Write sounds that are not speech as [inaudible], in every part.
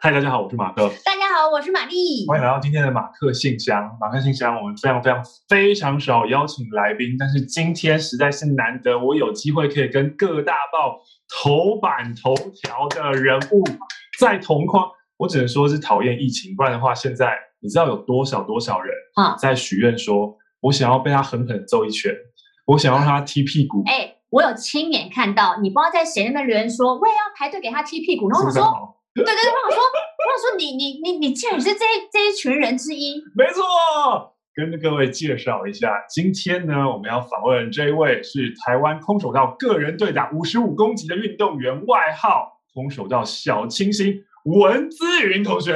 嗨，大家好，我是马克。大家好，我是玛丽。欢迎来到今天的马克信箱。马克信箱，我们非常非常非常少邀请来宾，但是今天实在是难得，我有机会可以跟各大报头版头条的人物在同框。我只能说是讨厌疫情，不然的话，现在你知道有多少多少人啊在许愿说，嗯、我想要被他狠狠揍一拳，我想要让他踢屁股。哎、欸，我有亲眼看到，你不知道在谁那边留言说，我也要排队给他踢屁股，然后我说。对对对，我想说，我想说你你你你竟然是这这一群人之一，没错。跟各位介绍一下，今天呢，我们要访问这一位是台湾空手道个人对打五十五公级的运动员，外号空手道小清新文姿云同学。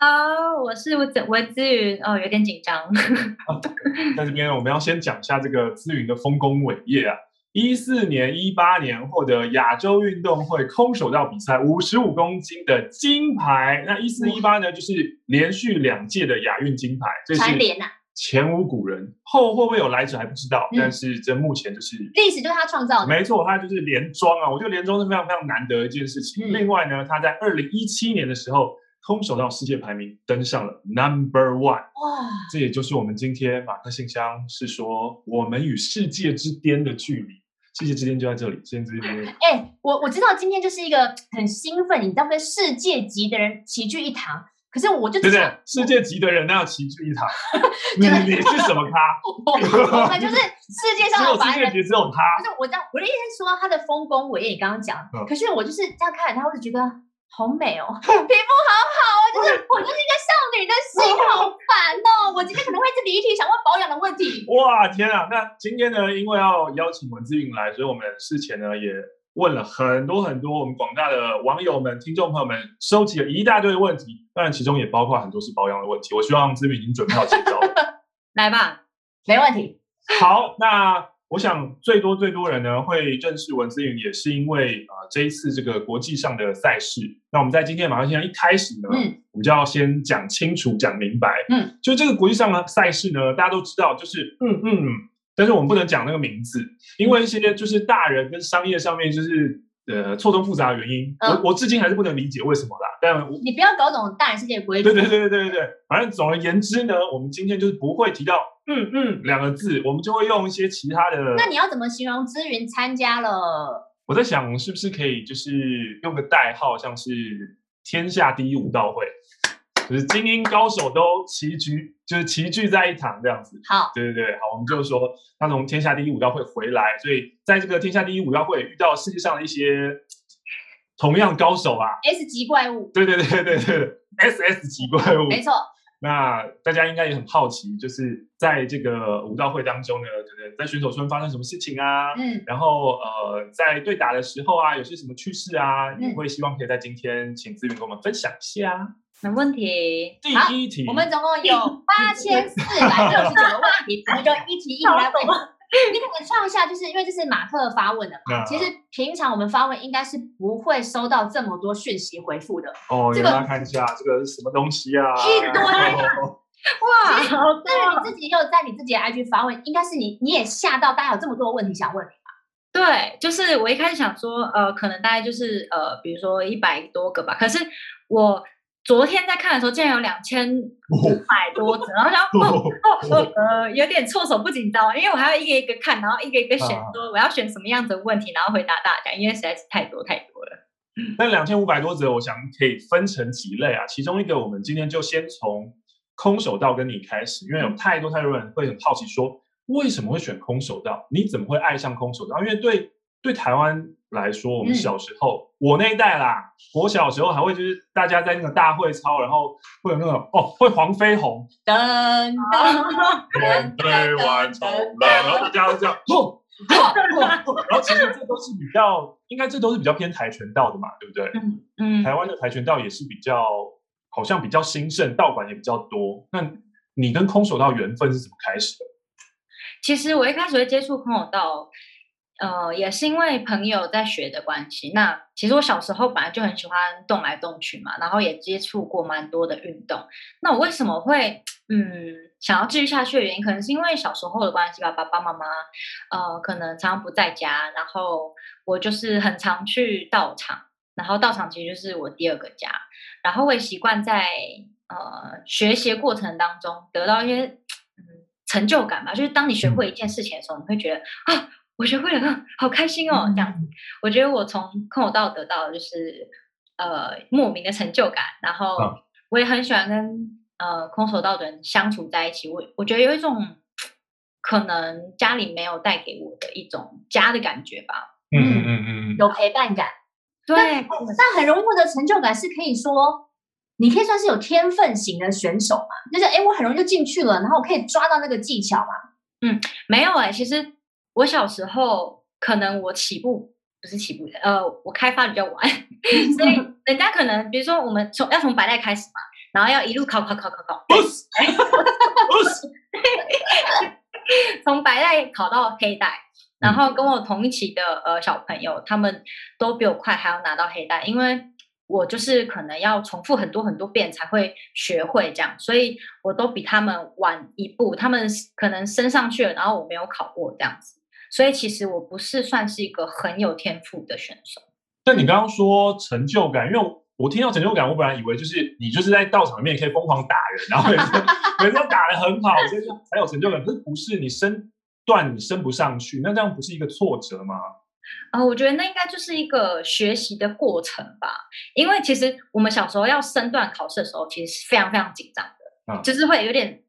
好，我是文文姿云，哦，有点紧张。[laughs] 在这边，我们要先讲一下这个姿云的丰功伟业啊。一四年、一八年获得亚洲运动会空手道比赛五十五公斤的金牌。那一四一八呢，就是连续两届的亚运金牌，这是前无古人。后会不会有来者还不知道，嗯、但是这目前就是历史，就是他创造的。没错，他就是连庄啊！我觉得连庄是非常非常难得的一件事情。嗯、另外呢，他在二零一七年的时候，空手道世界排名登上了 Number One。哇！这也就是我们今天马克信箱是说，我们与世界之巅的距离。世界之巅就在这里，世界之巅。哎、欸，我我知道今天就是一个很兴奋，你知道跟世界级的人齐聚一堂。可是我就对对，世界级的人那要齐聚一堂。[laughs] 你你是什么咖？[laughs] 我们就是世界上的世界级只有他。就是我我的意思是说他的丰功伟业，你刚刚讲。嗯、可是我就是这样看，他会觉得。好美哦，[laughs] 皮肤好好哦，就是 [laughs] 我就是一个少女的心，好 [laughs] 烦哦。我今天可能会自己一题想问保养的问题。哇，天啊！那今天呢，因为要邀请文志云来，所以我们事前呢也问了很多很多我们广大的网友们、听众朋友们，收集了一大堆的问题，当然其中也包括很多是保养的问题。我希望志云已经准备好接招了，来吧，没问题。好，那。我想最多最多人呢会认识文思云，也是因为啊、呃、这一次这个国际上的赛事。那我们在今天马上现在一开始呢，嗯，我们就要先讲清楚、讲明白，嗯，就这个国际上的赛事呢，大家都知道，就是嗯嗯，但是我们不能讲那个名字，因为一些就是大人跟商业上面就是。呃，错综复杂的原因，嗯、我我至今还是不能理解为什么啦。但你不要搞懂大人世界的规矩。对对对对对对，反正总而言之呢，我们今天就是不会提到“嗯嗯”两个字，我们就会用一些其他的。那你要怎么形容资云参加了？我在想，是不是可以就是用个代号，像是“天下第一武道会”。就是精英高手都齐聚，就是齐聚在一堂这样子。好，对对对，好，我们就是说，他从天下第一武道会回来，所以在这个天下第一武道会遇到世界上的一些同样高手啊，S 级怪物。对对对对对，S S 级怪物，没错。那大家应该也很好奇，就是在这个武道会当中呢，可能在选手村发生什么事情啊？嗯，然后呃，在对打的时候啊，有些什么趣事啊？你、嗯、会希望可以在今天请资源跟我们分享一下。没问题。第一题，我们总共有八千四百六十九个问题，我们就一题一题来问。你可能唱一下，就是因为这是马克发问的嘛。其实平常我们发问应该是不会收到这么多讯息回复的。哦，这个看一下，这个是什么东西啊？一堆。哇，但是你自己又在你自己的 IG 发问，应该是你你也吓到大家有这么多问题想问你吧？对，就是我一开始想说，呃，可能大概就是呃，比如说一百多个吧。可是我。昨天在看的时候，竟然有两千五百多则，然后想哦哦哦呃，有点措手不及，到，因为我还要一个一个看，然后一个一个选，说我要选什么样子的问题，然后回答大家，因为实在是太多太多了。那两千五百多则，我想可以分成几类啊。其中一个，我们今天就先从空手道跟你开始，因为有太多太多人会很好奇说，为什么会选空手道？你怎么会爱上空手道？因为对对台湾。来说，我们小时候，嗯、我那一代啦，我小时候还会就是大家在那个大会操，然后会有那种哦，会黄飞鸿，噔噔，对，完成了，然后大家都这样，哦，然后其实这都是比较，应该这都是比较偏跆拳道的嘛，对不对？嗯嗯，台湾的跆拳道也是比较，好像比较兴盛，道馆也比较多。那你跟空手道缘分是怎么开始的？其实我一开始会接触空手道。呃，也是因为朋友在学的关系。那其实我小时候本来就很喜欢动来动去嘛，然后也接触过蛮多的运动。那我为什么会嗯想要继续下去的原因，可能是因为小时候的关系吧，爸爸妈妈呃可能常常不在家，然后我就是很常去道场。然后道场其实就是我第二个家，然后我也习惯在呃学习的过程当中得到一些嗯成就感吧，就是当你学会一件事情的时候，你会觉得啊，我学会了，好开心哦，这样子。我觉得我从空手道得到的就是呃莫名的成就感，然后我也很喜欢跟呃空手道的人相处在一起，我我觉得有一种可能家里没有带给我的一种家的感觉吧。嗯嗯嗯嗯，有陪伴感。对，那很容易获得成就感，是可以说，你可以算是有天分型的选手嘛？就是哎，我很容易就进去了，然后我可以抓到那个技巧嘛？嗯，没有哎、欸，其实我小时候可能我起步不是起步的，呃，我开发比较晚，[laughs] 所以人家可能比如说我们从要从白带开始嘛，然后要一路考考考考考，从白带考到黑带。然后跟我同一期的呃小朋友，他们都比我快，还要拿到黑带，因为我就是可能要重复很多很多遍才会学会这样，所以我都比他们晚一步，他们可能升上去了，然后我没有考过这样子，所以其实我不是算是一个很有天赋的选手。但你刚刚说成就感，因为我听到成就感，我本来以为就是你就是在道场里面可以疯狂打人，然后人家打的很好，所以才有成就感，可是不是你升。段你升不上去，那这样不是一个挫折吗？啊、呃，我觉得那应该就是一个学习的过程吧。因为其实我们小时候要升段考试的时候，其实是非常非常紧张的，嗯、就是会有点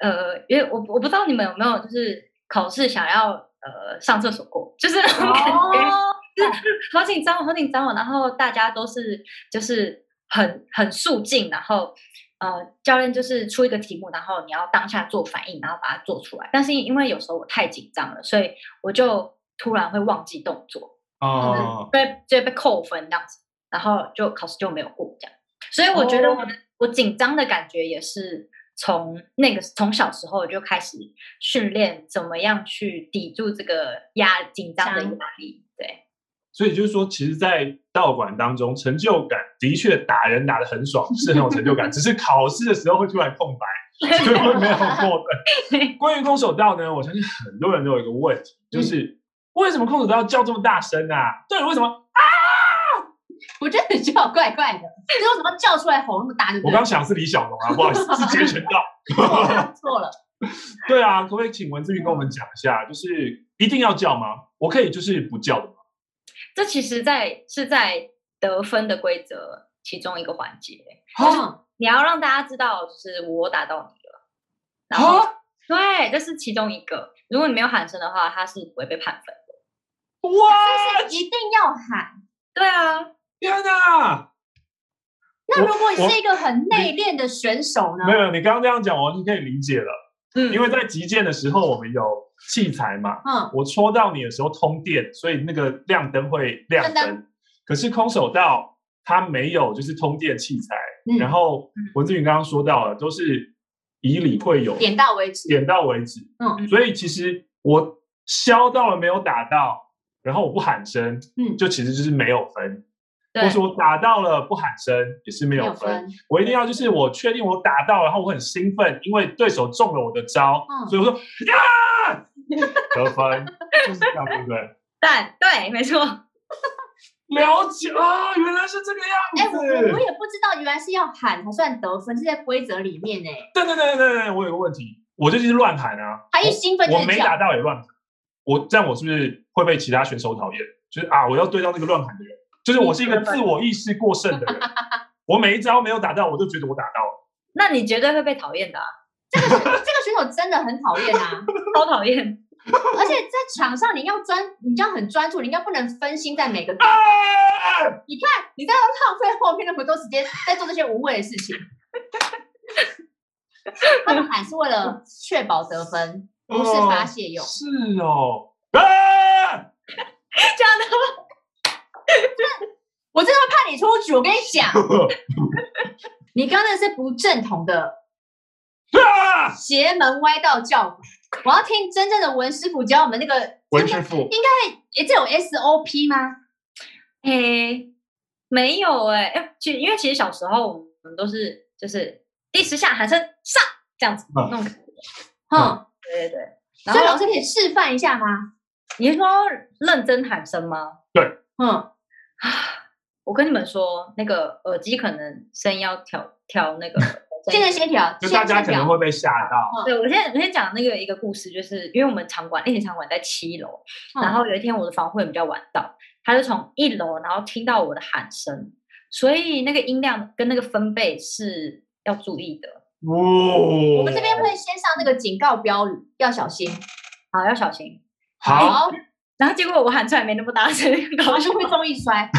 呃，因为我我不知道你们有没有就是考试想要呃上厕所过，就是那种感觉，哦、就是好紧张，好紧张哦。然后大家都是就是很很肃静，然后。呃，教练就是出一个题目，然后你要当下做反应，然后把它做出来。但是因为有时候我太紧张了，所以我就突然会忘记动作，哦，被就被扣分这样子，然后就考试就没有过这样。所以我觉得我的、哦、我紧张的感觉也是从那个从小时候就开始训练，怎么样去抵住这个压紧张的压力，对。所以就是说，其实，在道馆当中，成就感的确打人打的很爽，是很有成就感。只是考试的时候会突然空白，所以会没有过的。关于空手道呢，我相信很多人都有一个问题，就是、嗯、为什么空手道要叫这么大声啊？对，为什么啊？我觉得你叫怪怪的，你为什么叫出来吼那么大？我刚想是李小龙啊，不好意思，[laughs] 是截拳道。[laughs] 错了。[laughs] 对啊，可不可以请文志云跟我们讲一下，就是一定要叫吗？我可以就是不叫的吗？这其实在，在是在得分的规则其中一个环节，就是你要让大家知道，就是我打到你了。然后，对，这是其中一个。如果你没有喊声的话，他是不会被判分的。哇，就是一定要喊。对啊，天哪！那如果你是一个很内敛的选手呢？没有，你刚刚这样讲，我完全可以理解了。嗯，因为在击剑的时候，我们有。器材嘛，嗯，我戳到你的时候通电，所以那个亮灯会亮灯。灯可是空手道它没有，就是通电器材。嗯、然后文志云刚刚说到了，都是以理会友，点到为止，点到为止。嗯，所以其实我削到了没有打到，然后我不喊声，嗯，就其实就是没有分。对或者说我打到了不喊声也是没有分。我一定要就是我确定我打到，然后我很兴奋，因为对手中了我的招，嗯、所以我说呀。[laughs] 得分就是这样，对不对？[laughs] 但对，没错。了解啊，原来是这个样子。哎、欸，我我也不知道，原来是要喊才算得分，是在规则里面呢。对对对对对，我有个问题，我就是乱喊啊。他一兴奋就我没打到也乱喊，我这样我是不是会被其他选手讨厌？就是啊，我要对到那个乱喊的人，就是我是一个自我意识过剩的人。我每一招没有打到，我就觉得我打到了。那你绝对会被讨厌的啊。这个这个选手真的很讨厌啊，超讨厌！而且在场上你要专，你要很专注，你应该不能分心在每个。啊、你看你在浪费后面那么多时间在做这些无谓的事情。他们喊是为了确保得分，不是发泄用。是哦。啊！[laughs] 这样的吗？[laughs] 我真的会怕你出局。我跟你讲，[laughs] 你刚才是不正统的。邪门歪道教法，我要听真正的文师傅教我们那个文师傅。应该诶，这有 SOP 吗？诶，没有哎、欸。其实因为其实小时候我们都是就是第十下喊声上这样子那种感觉。嗯，对对对。然后所以老师可以示范一下吗？你是说认真喊声吗？对。嗯啊，[sighs] 我跟你们说，那个耳机可能声音要调调那个。[laughs] 现在先调，就大家可能会被吓到。对，我先我先讲那个一个故事，就是因为我们场馆，练习场馆在七楼，然后有一天我的房会比较晚到，他就从一楼，然后听到我的喊声，所以那个音量跟那个分贝是要注意的。哦，我们这边会先上那个警告标语，要小心，好，要小心。好，然后结果我喊出来没那么大声，然后就会中一摔。[laughs]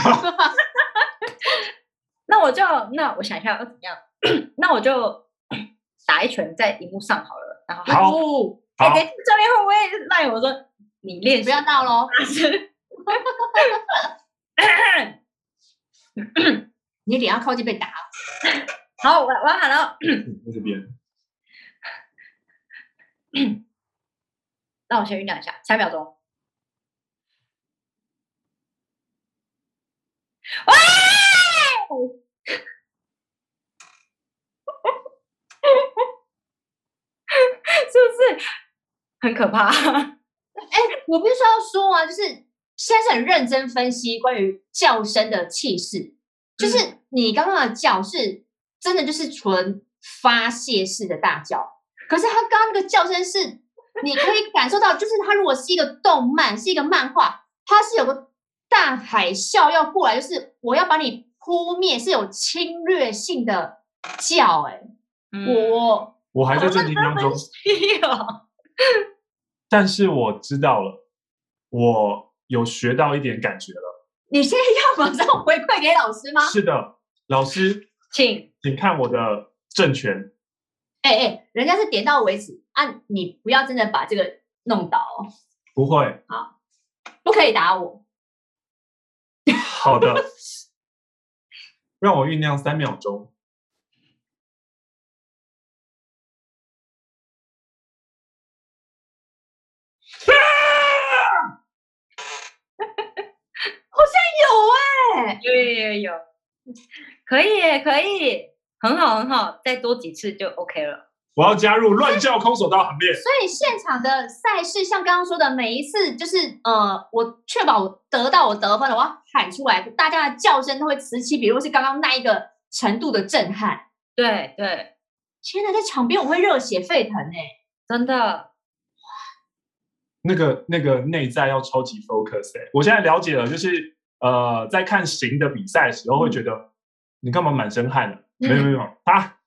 [laughs] 那我就那我想一下要怎么样。[clears throat] 那我就 [clears throat] 打一拳在荧幕上好了，然后好，哎，这边会不会赖我说你练习不要闹喽？[laughs] 你脸要靠近被打。好，我我喊了。在这边。[clears throat] 让我先酝酿一下，三秒钟。喂！[laughs] 是不是很可怕？哎，我不是说要说啊，就是现在是很认真分析关于叫声的气势，就是你刚刚的叫是真的就是纯发泄式的大叫，可是他刚刚那个叫声是你可以感受到，就是他如果是一个动漫，是一个漫画，它是有个大海啸要过来，就是我要把你扑灭，是有侵略性的叫，哎，我。我还在震惊当中，[laughs] 但是我知道了，我有学到一点感觉了。你现在要马上回馈给老师吗？是的，老师，请请看我的正权。哎哎，人家是点到为止啊，你不要真的把这个弄倒。不会。好，不可以打我。好的，[laughs] 让我酝酿三秒钟。[laughs] 好像有哎有有有有，可以，可以，很好很好，再多几次就 OK 了。我要加入乱叫空手道行列。所以现场的赛事，像刚刚说的，每一次就是呃，我确保我得到我得分了，我要喊出来，大家的叫声都会此起彼落，是刚刚那一个程度的震撼。对对，天哪在场边我会热血沸腾哎，真的哇，那个那个内在要超级 focus 哎，我现在了解了，就是。呃，在看行的比赛的时候，会觉得、嗯、你干嘛满身汗呢？没有没有，他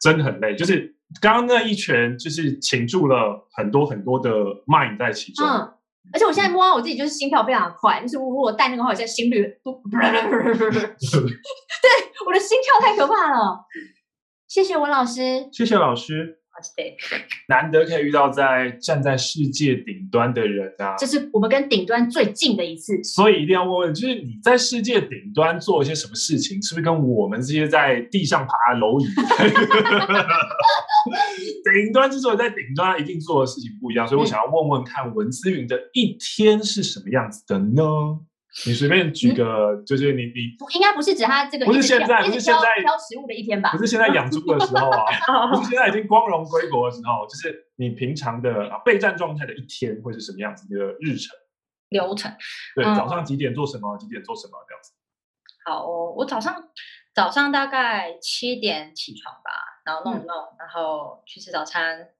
真的很累。就是刚刚那一拳，就是倾注了很多很多的 mind 在其中。嗯，而且我现在摸我自己，就是心跳非常快。就是如果戴那个话，我现在心率都，[laughs] 对，我的心跳太可怕了。谢谢文老师，谢谢老师。难得可以遇到在站在世界顶端的人啊！这是我们跟顶端最近的一次，所以一定要问问，就是你在世界顶端做一些什么事情，是不是跟我们这些在地上爬的蝼蚁？[laughs] [laughs] 顶端之所以在顶端一定做的事情不一样，所以我想要问问看，文思云的一天是什么样子的呢？你随便举个，就是你你应该不是指他这个，不是现在，不是现在挑食物的一天吧？不是现在养猪的时候啊，[laughs] 不是现在已经光荣归国的时候，就是你平常的备战状态的一天会是什么样子的日程流程？对，早上几点做什么？几点做什么？这样子。好，我早上早上大概七点起床吧，然后弄一弄，然后去吃早餐，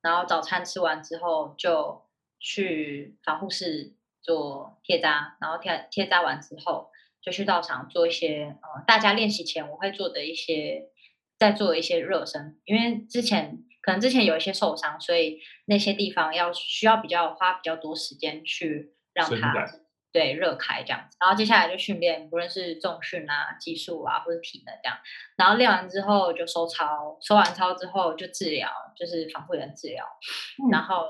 然后早餐吃完之后就去防护室。做贴扎，然后贴贴扎完之后，就去道场做一些呃，大家练习前我会做的一些，再做一些热身，因为之前可能之前有一些受伤，所以那些地方要需要比较花比较多时间去让它对热开这样子，然后接下来就训练，不论是重训啊、技术啊或者体能这样，然后练完之后就收操，收完操之后就治疗，就是防护员治疗，嗯、然后。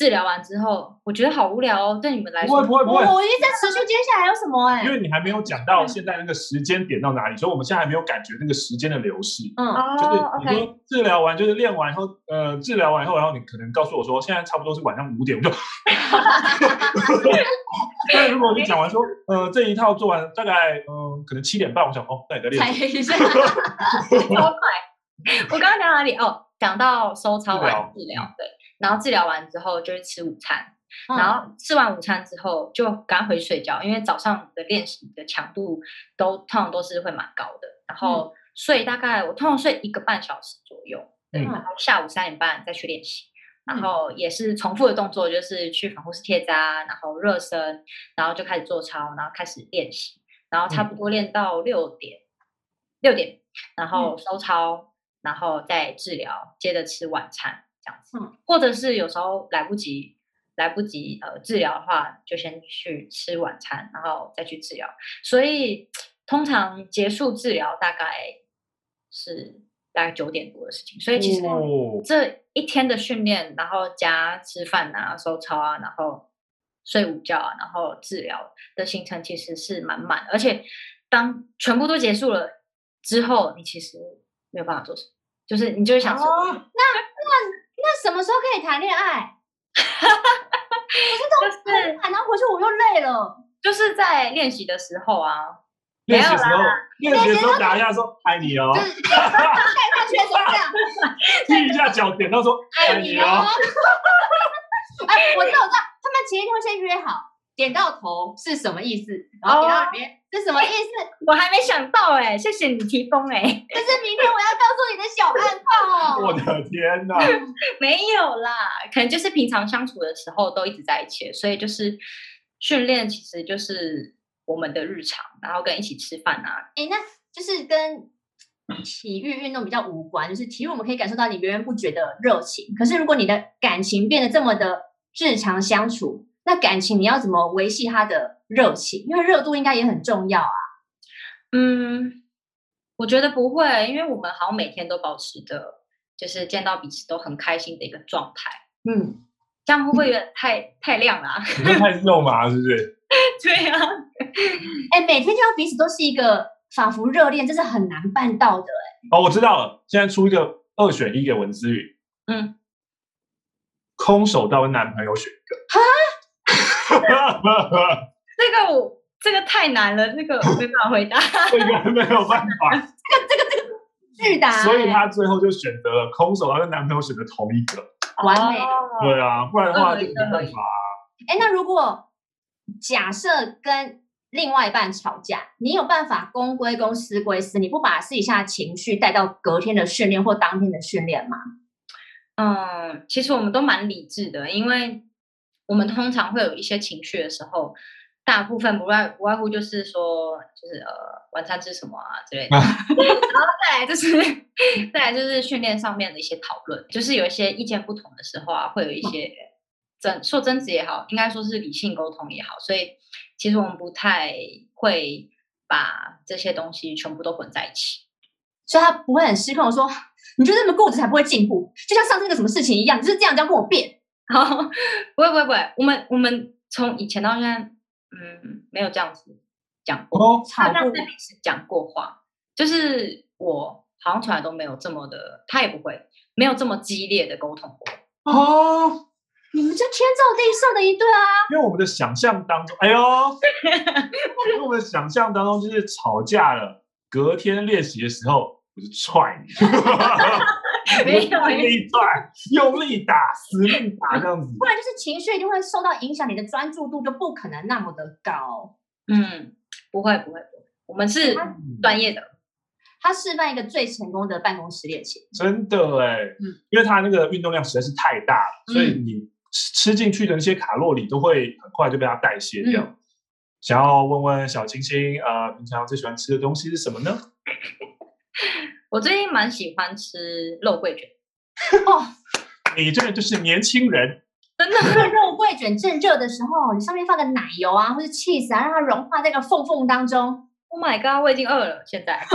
治疗完之后，我觉得好无聊哦。对你们来说，不会不会不会，我一直在持续。接下来有什么哎？因为你还没有讲到现在那个时间点到哪里，所以我们现在还没有感觉那个时间的流逝。嗯，就是你说治疗完，就是练完以后，呃，治疗完以后，然后你可能告诉我说，现在差不多是晚上五点，我就。[laughs] 但如果你讲完说，呃，这一套做完大概，嗯、呃，可能七点半，我想哦，那你在练。才一下，[laughs] 超快。我刚刚讲哪里？哦，讲到收操完治疗，对。然后治疗完之后就去吃午餐，嗯、然后吃完午餐之后就赶回睡觉，因为早上的练习的强度都通常都是会蛮高的。然后睡大概我通常睡一个半小时左右，嗯，然后下午三点半再去练习。然后也是重复的动作，就是去防护式贴扎，然后热身，然后就开始做操，然后开始练习，然后差不多练到六点，六点，然后收操，然后再治疗，接着吃晚餐这样子。或者是有时候来不及，来不及呃治疗的话，就先去吃晚餐，然后再去治疗。所以通常结束治疗大概是。大概九点多的事情，所以其实这一天的训练，然后加吃饭啊、收操啊，然后睡午觉啊，然后治疗的行程其实是满满的。而且当全部都结束了之后，你其实没有办法做什么，就是你就会想说，哦、那什么时候可以谈恋爱？[laughs] 我是都是，然后回去我又累了，就是在练习的时候啊。练习的时候，练习的时候打一下说爱你哦，盖上去的时候这样，[laughs] 踢一下脚点到说爱你哦。[laughs] 哎，我知道，我知道，他们前一天会先约好，点到头是什么意思，然后点到里面是什么意思，我还没想到哎，谢谢你提供哎，这是明天我要告诉你的小暗号哦。[laughs] 我的天哪，[laughs] 没有啦，可能就是平常相处的时候都一直在一起，所以就是训练其实就是。我们的日常，然后跟一起吃饭啊，哎，那就是跟体育运动比较无关。就是体育，我们可以感受到你源源不绝的热情。可是，如果你的感情变得这么的日常相处，那感情你要怎么维系它的热情？因为热度应该也很重要啊。嗯，我觉得不会，因为我们好像每天都保持着，就是见到彼此都很开心的一个状态。嗯，这样会不会有点太太亮了啊？你 [laughs] 说太肉麻是不是？[laughs] 对呀，哎，每天见到彼此都是一个仿佛热恋，这是很难办到的哎。哦，我知道了，现在出一个二选一给文姿宇，嗯，空手道跟男朋友选一个。哈，[laughs] 这个我这个太难了，这个我没办法回答，[laughs] 这个没有办法，[laughs] 这个这个这个巨大，所以他最后就选择了空手道跟男朋友选择同一个，完美。对啊，不然的话就没办法啊。哎，那如果。假设跟另外一半吵架，你有办法公归公，私归私，你不把私底下情绪带到隔天的训练或当天的训练吗？嗯，其实我们都蛮理智的，因为我们通常会有一些情绪的时候，大部分不外不外乎就是说，就是呃，晚餐吃什么啊之类的，[laughs] 然后再来就是再来就是训练上面的一些讨论，就是有一些意见不同的时候啊，会有一些。争说争执也好，应该说是理性沟通也好，所以其实我们不太会把这些东西全部都混在一起，所以他不会很失控的说，你就这么固执才不会进步，就像上次那个什么事情一样，你就是这样这样跟我辩。好，不会不会不会，我们我们从以前到现在，嗯，没有这样子讲过，哦、他在彼此讲过话，就是我好像从来都没有这么的，他也不会没有这么激烈的沟通过。哦。你们这天造地设的一对啊！因为我们的想象当中，哎呦，因为我们的想象当中就是吵架了，隔天练习的时候我就踹你，[laughs] [laughs] 没有用力转，用力打，死命打这样子，不然就是情绪一定会受到影响，你的专注度就不可能那么的高。嗯，不会不会不会，我们是专业的。他示范一个最成功的办公室恋情，真的哎，嗯，因为他那个运动量实在是太大了，嗯、所以你。吃进去的那些卡路里都会很快就被它代谢掉。嗯、想要问问小清新，呃，平常最喜欢吃的东西是什么呢？[laughs] 我最近蛮喜欢吃肉桂卷。[laughs] 哦，你这个就是年轻人。[laughs] 真的，肉桂卷正热的时候，你上面放个奶油啊，或者 cheese 啊，让它融化在那个缝缝当中。Oh my god，我已经饿了，现在。[laughs]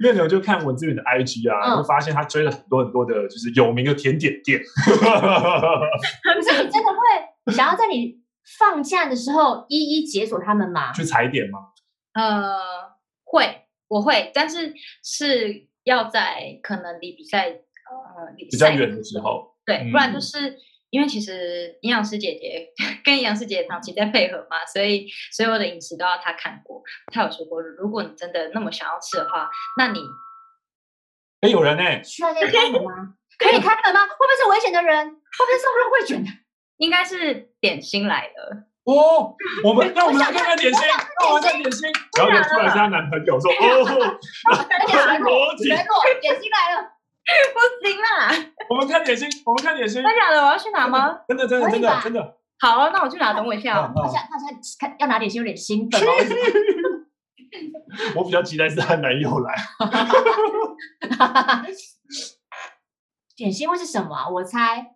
妞妞就看文志远的 IG 啊，嗯、会发现他追了很多很多的，就是有名的甜点店。可是你真的会想要在你放假的时候一一解锁他们吗？去踩点吗？呃，会，我会，但是是要在可能离比赛呃比较远的时候，对，嗯、不然就是。因为其实营养师姐姐跟营养师姐姐长期在配合嘛，所以所有的饮食都要她看过。她有说过，如果你真的那么想要吃的话，那你哎，有人呢？需要先开门吗？[laughs] 可以开门吗？会不会是危险的人？会不会是送肉桂卷的？应该是点心来的。哦，我们让我们来看看点心，让我们看点心。然后就出来是她男朋友说：“哦，罗杰诺，点心来了，不行啦！我们看点心，我们看点心。真的假的？我要去拿吗？真的真的真的真的。好，那我去拿，等我一下。他现他现在看要拿点心，有点兴奋。[laughs] 我比较期待是她男友来。[laughs] 点心会是什么？我猜。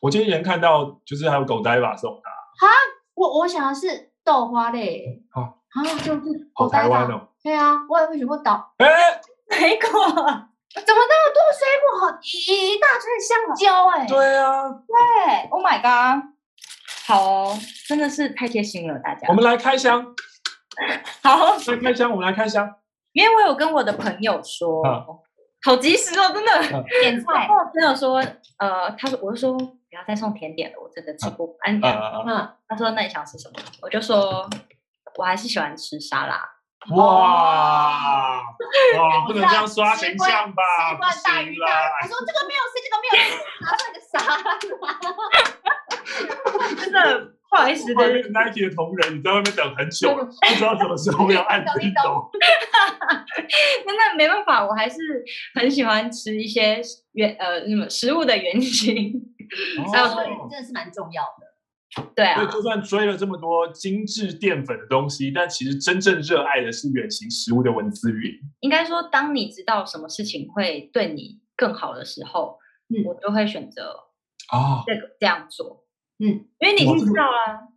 我今天看到就是还有狗呆吧送他。哈，我我想的是豆花嘞。好啊，就是好台湾哦。对啊，我也会选过岛。哎，水果怎么那么多水果？一大串香蕉哎。对啊。对，Oh my god，好哦，真的是太贴心了，大家。我们来开箱。好，来开箱，我们来开箱。因为我有跟我的朋友说，好及时哦，真的点菜。朋友说，呃，他说，我就说。不要再送甜点了，我真的吃不完。嗯，他说：“那你想吃什么？”我就说：“我还是喜欢吃沙拉。”哇哇，不能这样刷形象吧？不行啦！他说：“这个没有吃，这个没有吃，拿出来个沙拉。[laughs] ”真的不好意思的，Nike 的同仁，你在外面等很久，不知道什么时候要按叮咚。那 [laughs] 那没办法，我还是很喜欢吃一些原呃什么食物的原型。哦，真的是蛮重要的，对啊。所以就算追了这么多精致淀粉的东西，但其实真正热爱的是原型食物的文字云。应该说，当你知道什么事情会对你更好的时候，嗯，我就会选择哦，这个这样做，嗯，因为你已经知道了，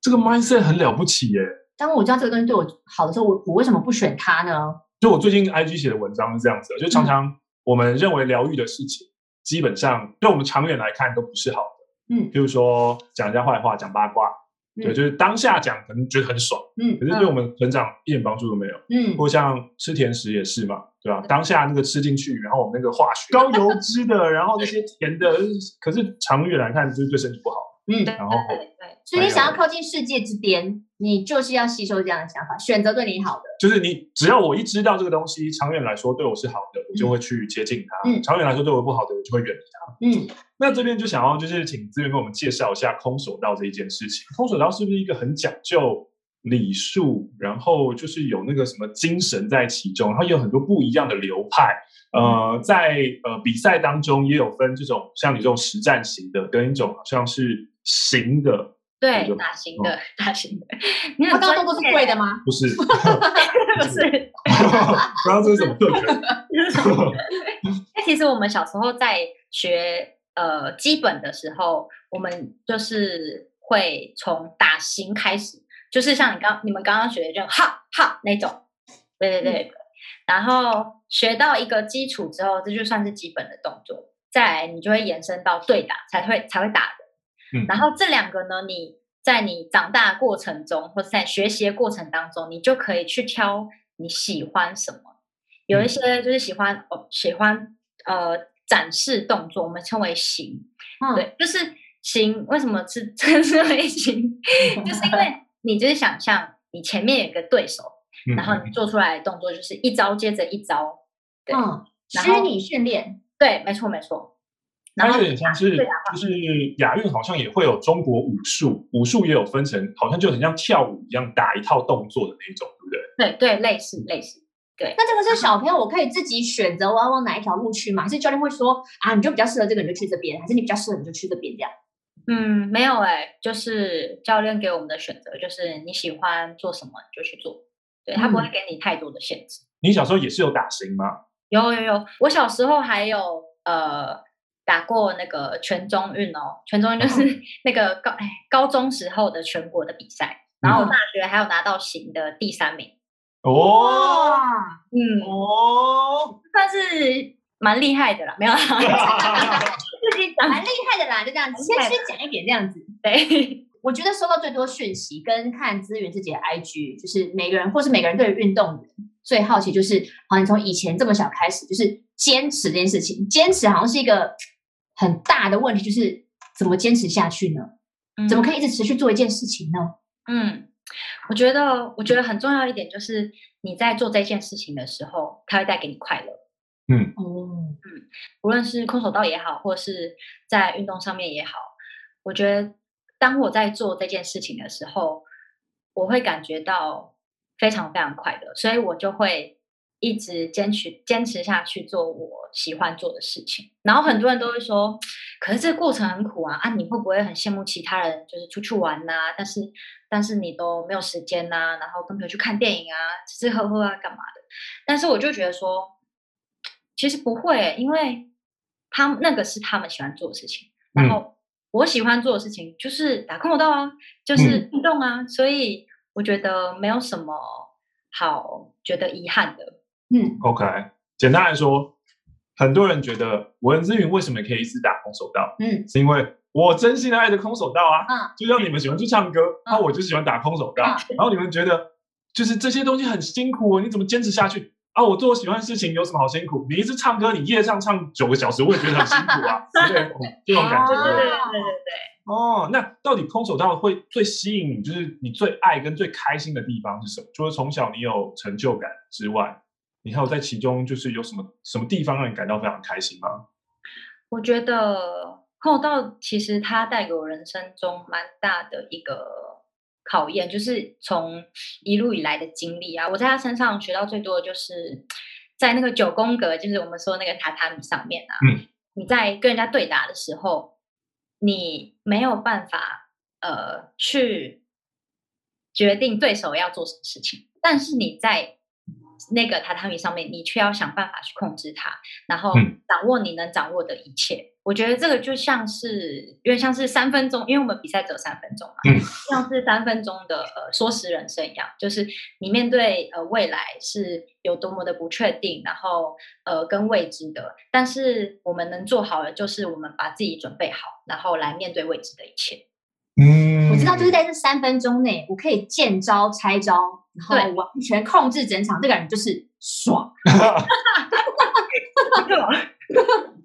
这个 mindset 很了不起耶。当我知道这个东西对我好的时候，我我为什么不选它呢？就我最近 IG 写的文章是这样子的，就常常我们认为疗愈的事情。基本上，对我们长远来看都不是好的。嗯，譬如说讲人家坏话、讲八卦，嗯、对，就是当下讲可能觉得很爽，嗯，可是对我们成长一点帮助都没有。嗯，或像吃甜食也是嘛，对吧？嗯、当下那个吃进去，然后我们那个化学 [laughs] 高油脂的，然后那些甜的，可是长远来看就是对身体不好。嗯，然后对，对，所以你想要靠近世界之巅，你就是要吸收这样的想法，选择对你好的。就是你只要我一知道这个东西长远来说对我是好的，我就会去接近它；嗯，长远来说对我不好的，我就会远离它。嗯，那这边就想要就是请资源给我们介绍一下空手道这一件事情。空手道是不是一个很讲究礼数，然后就是有那个什么精神在其中，然后有很多不一样的流派。呃，在呃比赛当中也有分这种像你这种实战型的，跟一种好像是。型的，对，打型的，打型的。你刚刚动作是对的吗？不是，[laughs] 不是。刚刚 [laughs] 这是什么特权？那 [laughs] 其实我们小时候在学呃基本的时候，我们就是会从打型开始，就是像你刚你们刚刚学的这种哈哈那种，对对对。嗯、然后学到一个基础之后，这就算是基本的动作。再来，你就会延伸到对打，才会才会打的。然后这两个呢，你在你长大过程中，或者在学习的过程当中，你就可以去挑你喜欢什么。有一些就是喜欢哦，喜欢呃展示动作，我们称为型。嗯、对，就是型。为什么是 [laughs] 称之为型？就是因为 [laughs] 你就是想象你前面有一个对手，嗯、然后你做出来的动作就是一招接着一招。对，嗯，虚拟训练。对，没错，没错。它有点像是，就是亚运好像也会有中国武术，武术也有分成，好像就很像跳舞一样打一套动作的那种，对不对？对对，类似类似。对，那这个是小朋友，我可以自己选择我要往哪一条路去吗？还是教练会说啊，你就比较适合这个，你就去这边；还是你比较适合，你就去这边这样？嗯，没有哎、欸，就是教练给我们的选择，就是你喜欢做什么你就去做，对，他不会给你太多的限制。你小时候也是有打型吗？有有有，我小时候还有呃。打过那个全中运哦，全中运就是那个高哎高中时候的全国的比赛，然后我大学还有拿到行的第三名哦，嗯哦，算是蛮厉害的啦，没有啦，[laughs] 自己讲蛮厉害的啦，就这样子，先先讲一点这样子。对，[laughs] 我觉得收到最多讯息跟看资源自己的 IG，就是每个人或是每个人对于运动员最好奇，就是好像从以前这么小开始，就是坚持这件事情，坚持好像是一个。很大的问题就是怎么坚持下去呢？嗯、怎么可以一直持续做一件事情呢？嗯，我觉得，我觉得很重要一点就是你在做这件事情的时候，它会带给你快乐。嗯哦嗯，无论是空手道也好，或是在运动上面也好，我觉得当我在做这件事情的时候，我会感觉到非常非常快乐，所以我就会一直坚持坚持下去做我喜欢做的事情。然后很多人都会说，可是这个过程很苦啊，啊，你会不会很羡慕其他人，就是出去玩呐、啊？但是但是你都没有时间呐、啊，然后跟朋友去看电影啊，吃吃喝喝啊，干嘛的？但是我就觉得说，其实不会，因为他们那个是他们喜欢做的事情，然后我喜欢做的事情就是打空手道啊，就是运动啊，嗯、所以我觉得没有什么好觉得遗憾的。嗯，OK，简单来说，很多人觉得文之云为什么可以一直打空手道？嗯，是因为我真心的爱着空手道啊。嗯，就像你们喜欢去唱歌，那、嗯、我就喜欢打空手道。嗯、然后你们觉得就是这些东西很辛苦哦，你怎么坚持下去？啊，我做我喜欢的事情有什么好辛苦？你一直唱歌，你夜上唱九个小时，我也觉得很辛苦啊，[laughs] 对，这种感觉，对对对。哦，那到底空手道会最吸引你，就是你最爱跟最开心的地方是什么？除了从小你有成就感之外，你还有在其中就是有什么什么地方让你感到非常开心吗？我觉得空手道其实它带给我人生中蛮大的一个。考验就是从一路以来的经历啊，我在他身上学到最多的就是在那个九宫格，就是我们说那个榻榻米上面啊，嗯，你在跟人家对打的时候，你没有办法呃去决定对手要做什么事情，但是你在。那个榻榻米上面，你却要想办法去控制它，然后掌握你能掌握的一切。嗯、我觉得这个就像是，因为像是三分钟，因为我们比赛只有三分钟嘛，嗯、像是三分钟的呃说时人生一样，就是你面对呃未来是有多么的不确定，然后呃跟未知的，但是我们能做好的就是我们把自己准备好，然后来面对未知的一切。嗯，我知道，就是在这三分钟内，我可以见招拆招，然后完全控制整场，这个人就是爽。[laughs]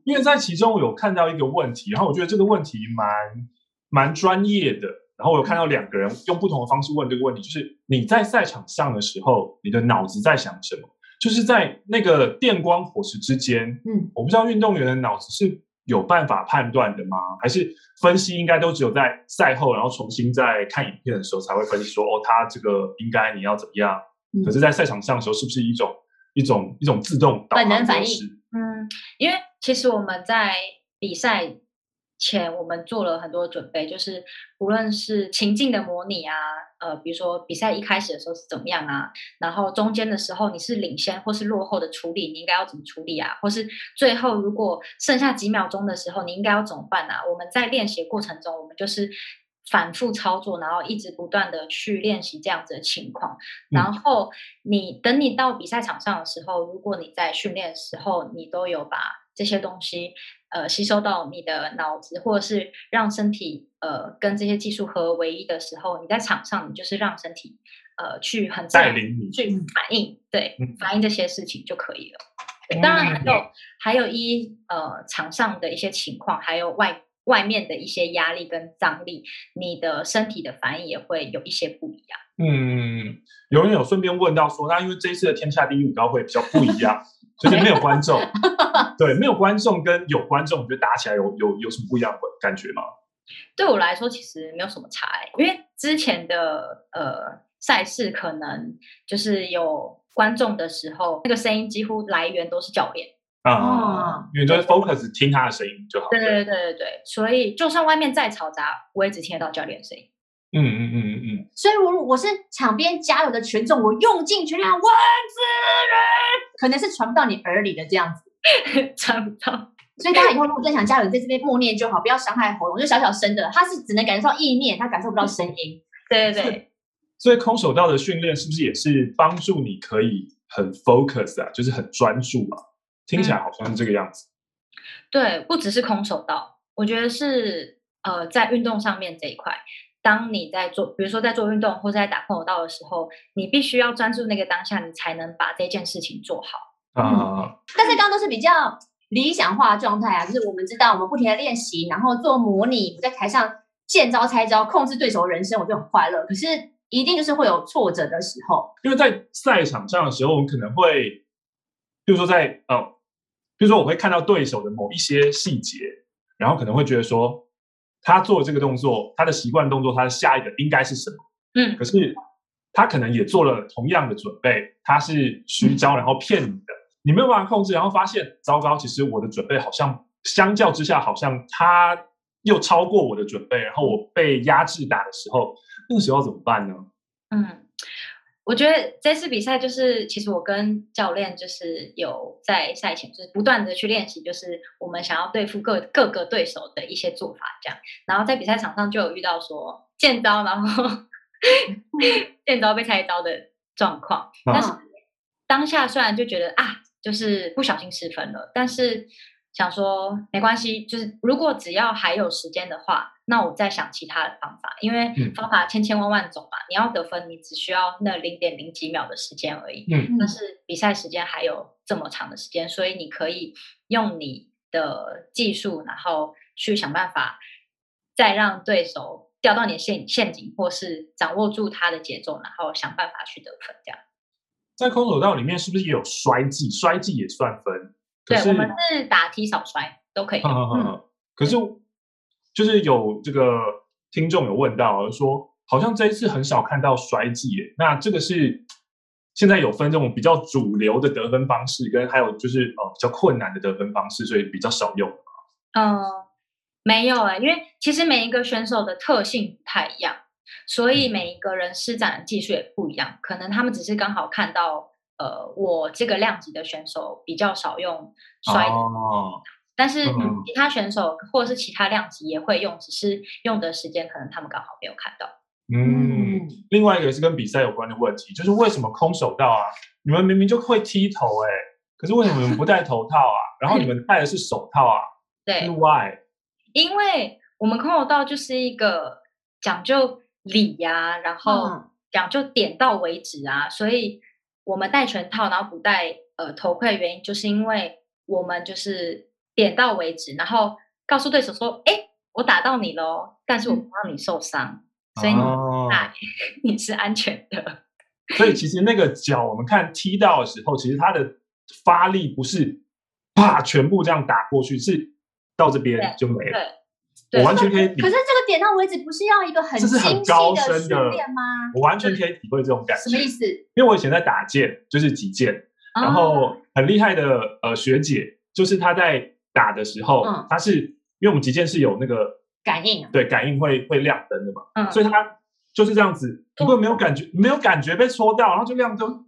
因为在其中我有看到一个问题，然后我觉得这个问题蛮蛮专业的。然后我有看到两个人用不同的方式问这个问题，就是你在赛场上的时候，你的脑子在想什么？就是在那个电光火石之间，嗯，我不知道运动员的脑子是。有办法判断的吗？还是分析应该都只有在赛后，然后重新再看影片的时候才会分析说，哦，他这个应该你要怎么样？嗯、可是，在赛场上的时候，是不是一种一种一种自动导本能反应？嗯，因为其实我们在比赛前，我们做了很多准备，就是无论是情境的模拟啊。呃，比如说比赛一开始的时候是怎么样啊？然后中间的时候你是领先或是落后的处理，你应该要怎么处理啊？或是最后如果剩下几秒钟的时候，你应该要怎么办啊？我们在练习过程中，我们就是反复操作，然后一直不断的去练习这样子的情况。然后你等你到比赛场上的时候，如果你在训练的时候，你都有把这些东西。呃，吸收到你的脑子，或者是让身体呃跟这些技术合为一的时候，你在场上你就是让身体呃去很带领你去反应，对，嗯、反应这些事情就可以了。当然还有、嗯、还有一呃场上的一些情况，还有外外面的一些压力跟张力，你的身体的反应也会有一些不一样。嗯，有人有顺便问到说，那因为这一次的天下第一武道会比较不一样。就是没有观众，[laughs] 对，没有观众跟有观众，你觉得打起来有有有什么不一样的感觉吗？对我来说，其实没有什么差欸，因为之前的呃赛事可能就是有观众的时候，那个声音几乎来源都是教练啊，嗯、因为就是 focus 听他的声音就好。对对对对对，所以就算外面再嘈杂，我也只听得到教练的声音。嗯嗯嗯，所以我我是场边加油的群众，我用尽全力，文姿云，可能是传不到你耳里的这样子，[laughs] 传不到。所以大家以后如果真想加油，在这边默念就好，不要伤害喉咙，就小小声的，他是只能感受到意念，他感受不到声音。[laughs] 对对对。[laughs] 所以空手道的训练是不是也是帮助你可以很 focus 啊，就是很专注啊？听起来好像是这个样子。嗯、对，不只是空手道，我觉得是呃，在运动上面这一块。当你在做，比如说在做运动或者在打空手道的时候，你必须要专注那个当下，你才能把这件事情做好。啊、嗯！但是刚刚都是比较理想化的状态啊，就是我们知道我们不停的练习，然后做模拟，在台上见招拆招，控制对手的人生，我就很快乐。可是一定就是会有挫折的时候，因为在赛场上的时候，我们可能会，比如说在呃，比如说我会看到对手的某一些细节，然后可能会觉得说。他做这个动作，他的习惯动作，他的下一个应该是什么？嗯，可是他可能也做了同样的准备，他是虚招，然后骗你的，嗯、你没有办法控制，然后发现糟糕，其实我的准备好像相较之下，好像他又超过我的准备，然后我被压制打的时候，那个时候怎么办呢？嗯。我觉得这次比赛就是，其实我跟教练就是有在赛前就是不断的去练习，就是我们想要对付各各个对手的一些做法，这样。然后在比赛场上就有遇到说见招，然后 [laughs] 见招被猜招的状况。但是当下虽然就觉得啊，就是不小心失分了，但是。想说没关系，就是如果只要还有时间的话，那我再想其他的方法，因为方法千千万万种嘛。嗯、你要得分，你只需要那零点零几秒的时间而已。嗯，但是比赛时间还有这么长的时间，所以你可以用你的技术，然后去想办法，再让对手掉到你的陷陷阱，或是掌握住他的节奏，然后想办法去得分。这样，在空手道里面是不是也有摔技？摔技也算分？对，我们是打踢扫摔都可以。可是就是有这个听众有问到，说好像这一次很少看到摔技耶。那这个是现在有分这种比较主流的得分方式，跟还有就是呃比较困难的得分方式，所以比较少用。嗯，没有哎，因为其实每一个选手的特性不太一样，所以每一个人施展的技术也不一样。可能他们只是刚好看到。呃，我这个量级的选手比较少用摔，哦、但是其他选手或者是其他量级也会用，只是用的时间可能他们刚好没有看到。嗯，另外一个也是跟比赛有关的问题，就是为什么空手道啊，你们明明就会踢头哎、欸，可是为什么你们不戴头套啊？[laughs] 然后你们戴的是手套啊？[laughs] 对，Why？因为我们空手道就是一个讲究礼呀、啊，然后讲究点到为止啊，所以。我们戴拳套，然后不戴呃头盔的原因，就是因为我们就是点到为止，然后告诉对手说：“哎，我打到你喽，但是我不让你受伤，嗯、所以你 [laughs] 你是安全的。”所以其实那个脚，我们看踢到的时候，其实它的发力不是啪全部这样打过去，是到这边就没了。对我完全可以，可是这个点到为止不是要一个很很高深的训练吗？我完全可以体会这种感觉。什么意思？因为我以前在打剑，就是击剑，哦、然后很厉害的呃学姐，就是她在打的时候，嗯、它是因为我们击剑是有那个感应，对，感应会会亮灯的嘛，嗯、所以它就是这样子，如果没有感觉，嗯、没有感觉被戳到，然后就亮灯。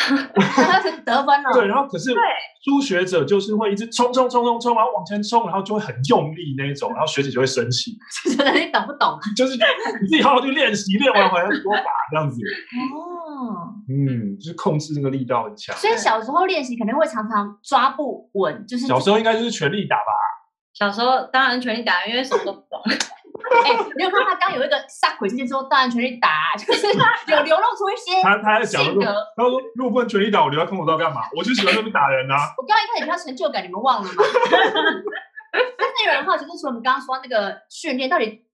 [laughs] 得分了，对，然后可是初学者就是会一直冲冲冲冲冲，然后往前冲，然后就会很用力那一种，然后学姐就会生气。[laughs] 你懂不懂？就是你自己好好去练习，练完回来多打这样子。哦，嗯，就是控制那个力道很强。所以小时候练习可能会常常抓不稳，就是小时候应该就是全力打吧。小时候当然全力打，因为什么都不懂。[laughs] 哎，你有看他刚有一个杀鬼之前说，当然全力打，就是有流露出一些他他在讲说，他说如果不能全力打，我留在空手道干嘛？我就喜欢那边打人呐。[laughs] 我刚刚一开始比较成就感，你们忘了吗？[laughs] 但是有人好奇，就是说我们刚刚说那个训练，到底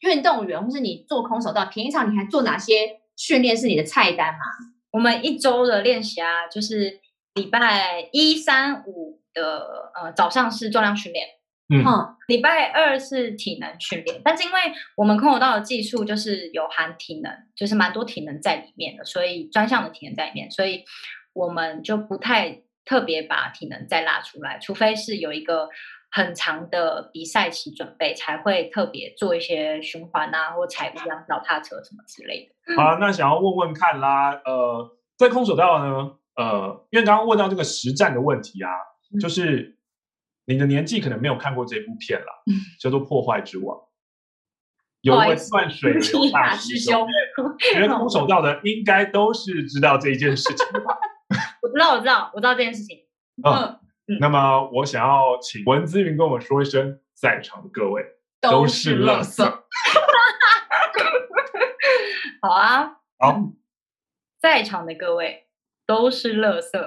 运动员或是你做空手道，平常你还做哪些训练是你的菜单嘛？我们一周的练习啊，就是礼拜一、三、五的呃早上是重量训练。嗯，礼拜二是体能训练，但是因为我们空手道的技术就是有含体能，就是蛮多体能在里面的，所以专项的体能在里面，所以我们就不太特别把体能再拉出来，除非是有一个很长的比赛期准备，才会特别做一些循环啊，或踩一辆脚踏车什么之类的。好，那想要问问看啦，呃，在空手道呢，呃，因为刚刚问到这个实战的问题啊，就是。你的年纪可能没有看过这部片了，[laughs] 叫做《破坏之王》，[laughs] 有位断水流大师兄，因为空手道的应该都是知道这一件事情的吧？[laughs] 我知道，我知道，我知道这件事情。嗯，那么我想要请文姿云跟我说一声，在场的各位都是垃圾。好啊，好，在场的各位都是垃圾。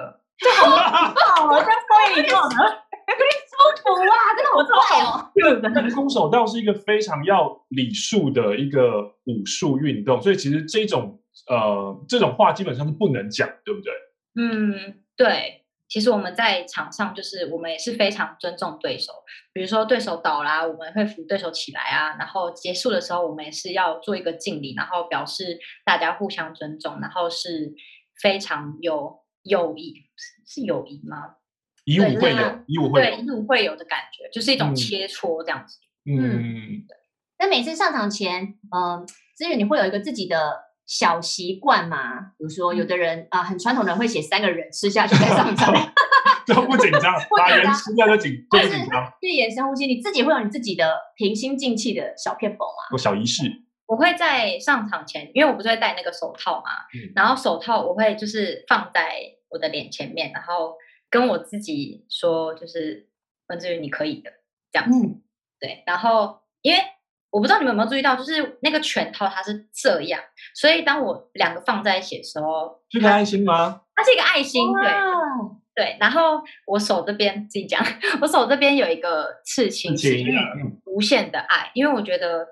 好，我在说一个呢。[laughs] 冲突啊！真的好帅哦。空手道是一个非常要礼数的一个武术运动，所以其实这种呃这种话基本上是不能讲，对不对？嗯，对。其实我们在场上就是我们也是非常尊重对手，比如说对手倒啦，我们会扶对手起来啊，然后结束的时候我们也是要做一个敬礼，然后表示大家互相尊重，然后是非常有友谊，是友谊吗？以武会友，以武会友，对，以武会友的感觉，就是一种切磋这样子。嗯。那每次上场前，嗯、呃，姿芸你会有一个自己的小习惯吗？比如说，有的人啊、呃，很传统的人会写三个人吃下去再上场，[laughs] 就不紧张，把人吃掉就紧，就不紧张。闭眼深呼吸，你自己会有你自己的平心静气的小撇步吗？有小仪式。我会在上场前，因为我不是会戴那个手套嘛，嗯、然后手套我会就是放在我的脸前面，然后跟我自己说，就是文姿芸你可以的，这样子。嗯、对，然后因为。我不知道你们有没有注意到，就是那个拳套它是这样，所以当我两个放在一起的时候，是个爱心吗？它是一个爱心，对对。然后我手这边自己讲，我手这边有一个刺青，是无限的爱，因为我觉得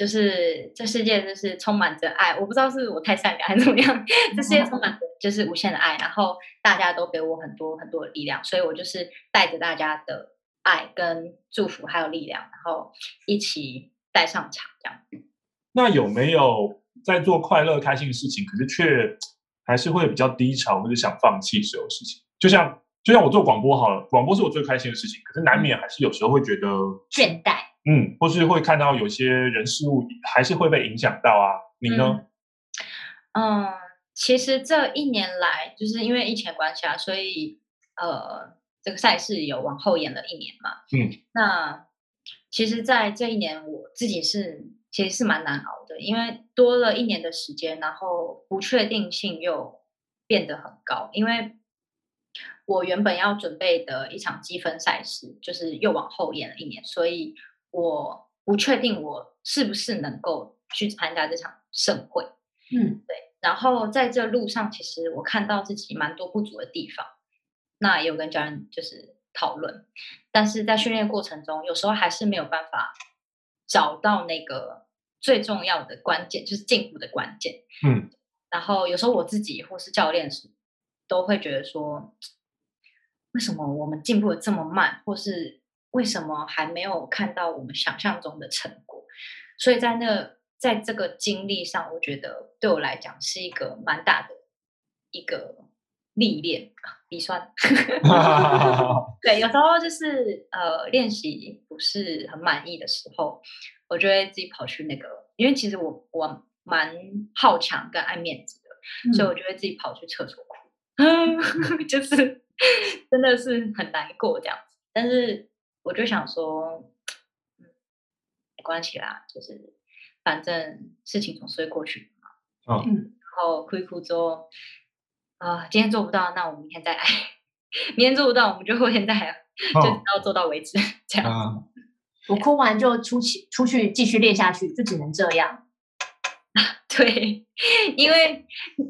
就是这世界就是充满着爱，我不知道是我太善良还是怎么样，[laughs] 这世界充满着就是无限的爱，然后大家都给我很多很多的力量，所以我就是带着大家的。爱跟祝福还有力量，然后一起带上场这样。那有没有在做快乐开心的事情，可是却 [tsk] 还是会比较低潮或者想放弃所有事情？就像就像我做广播好了，广播是我最开心的事情，可是难免还是有时候会觉得倦怠，嗯，或是会看到有些人事物还是会被影响到啊。你呢？嗯，嗯，其实这一年来，就是因为疫情关系啊，所以呃。这个赛事有往后延了一年嘛？嗯，那其实，在这一年，我自己是其实是蛮难熬的，因为多了一年的时间，然后不确定性又变得很高。因为我原本要准备的一场积分赛事，就是又往后延了一年，所以我不确定我是不是能够去参加这场盛会。嗯，对。然后在这路上，其实我看到自己蛮多不足的地方。那也有跟教练就是讨论，但是在训练过程中，有时候还是没有办法找到那个最重要的关键，就是进步的关键。嗯，然后有时候我自己或是教练时都会觉得说，为什么我们进步的这么慢，或是为什么还没有看到我们想象中的成果？所以在那在这个经历上，我觉得对我来讲是一个蛮大的一个。历练鼻酸，[laughs] 对，有时候就是呃练习不是很满意的时候，我就会自己跑去那个，因为其实我我蛮好强跟爱面子的，嗯、所以我就会自己跑去厕所哭，[laughs] 就是真的是很难过这样子。但是我就想说，嗯，没关系啦，就是反正事情总是会过去的嘛。哦、嗯，然后哭一哭之后。啊、呃，今天做不到，那我明天再来。[laughs] 明天做不到，我们就后天再来，哦、就到做到为止。这样，嗯、[laughs] 我哭完就出去，出去继续练下去，就只能这样。[laughs] 对，因为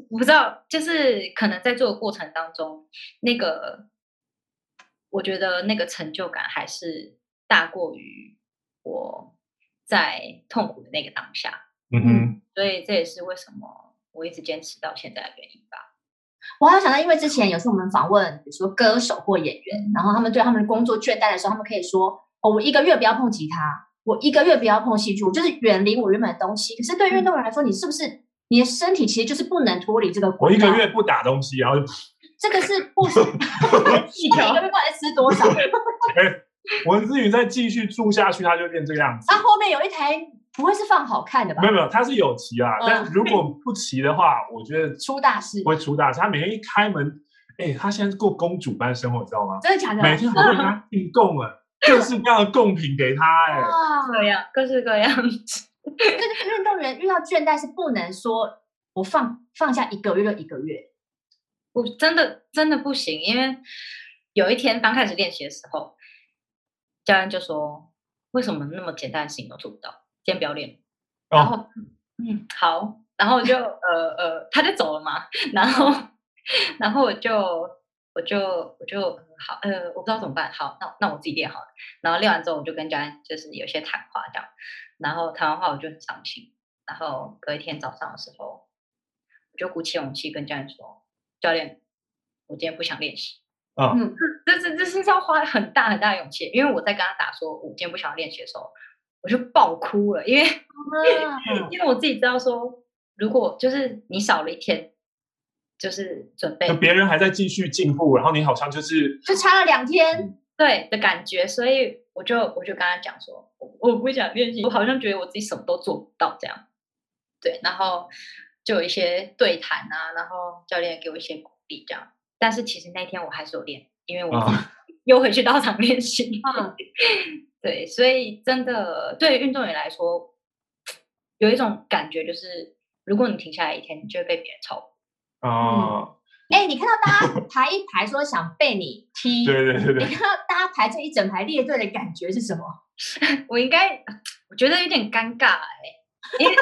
我不知道，就是可能在做的过程当中，那个我觉得那个成就感还是大过于我在痛苦的那个当下。嗯哼，所以这也是为什么我一直坚持到现在的原因吧。我还想到，因为之前有时候我们访问，比如说歌手或演员，然后他们对他们的工作倦怠的时候，他们可以说：“哦，我一个月不要碰吉他，我一个月不要碰戏剧，我就是远离我原本的东西。”可是对运动员来说，你是不是你的身体其实就是不能脱离这个？我一个月不打东西，然后这个是不行。[laughs] 一个月不管吃多少？[laughs] 哎，文姿芸再继续住下去，他就变这个样子。他后面有一台。不会是放好看的吧？没有没有，他是有骑啊，嗯、但如果不骑的话，我觉得出大事。不会出大事。他每天一开门，哎，他现在过公主般生活，你知道吗？真的假的？每天好多人给他订贡啊，各式各样的贡品给他，哎，各样各式各样。这个运动员遇到倦怠是不能说我放放下一个月就一个月，我真的真的不行，因为有一天刚开始练习的时候，教练就说：“为什么那么简单的事情都做不到？”先不要练，然后、哦、嗯好，然后就呃呃他就走了嘛，然后然后我就我就我就好呃我不知道怎么办，好那那我自己练好了，然后练完之后我就跟教练就是有些谈话这样，然后谈完话我就很伤心，然后隔一天早上的时候我就鼓起勇气跟教练说，教练我今天不想练习。嗯，这这这是要花很大很大的勇气，因为我在跟他打说我今天不想练习的时候，我就爆哭了，因为、嗯、因为我自己知道说，如果就是你少了一天，就是准备，别人还在继续进步，然后你好像就是就差了两天，对的感觉，所以我就我就跟他讲说，我我不想练习，我好像觉得我自己什么都做不到这样，对，然后就有一些对谈啊，然后教练给我一些鼓励这样。但是其实那天我还是有练，因为我又回去 [laughs] 到场练习。嗯，对，所以真的对于运动员来说，有一种感觉就是，如果你停下来一天，你就会被别人超过。哦，哎、嗯欸，你看到大家排一排说想被你踢，[laughs] 对对对对，你看到大家排成一整排列队的感觉是什么？[laughs] 我应该我觉得有点尴尬哎、欸，因为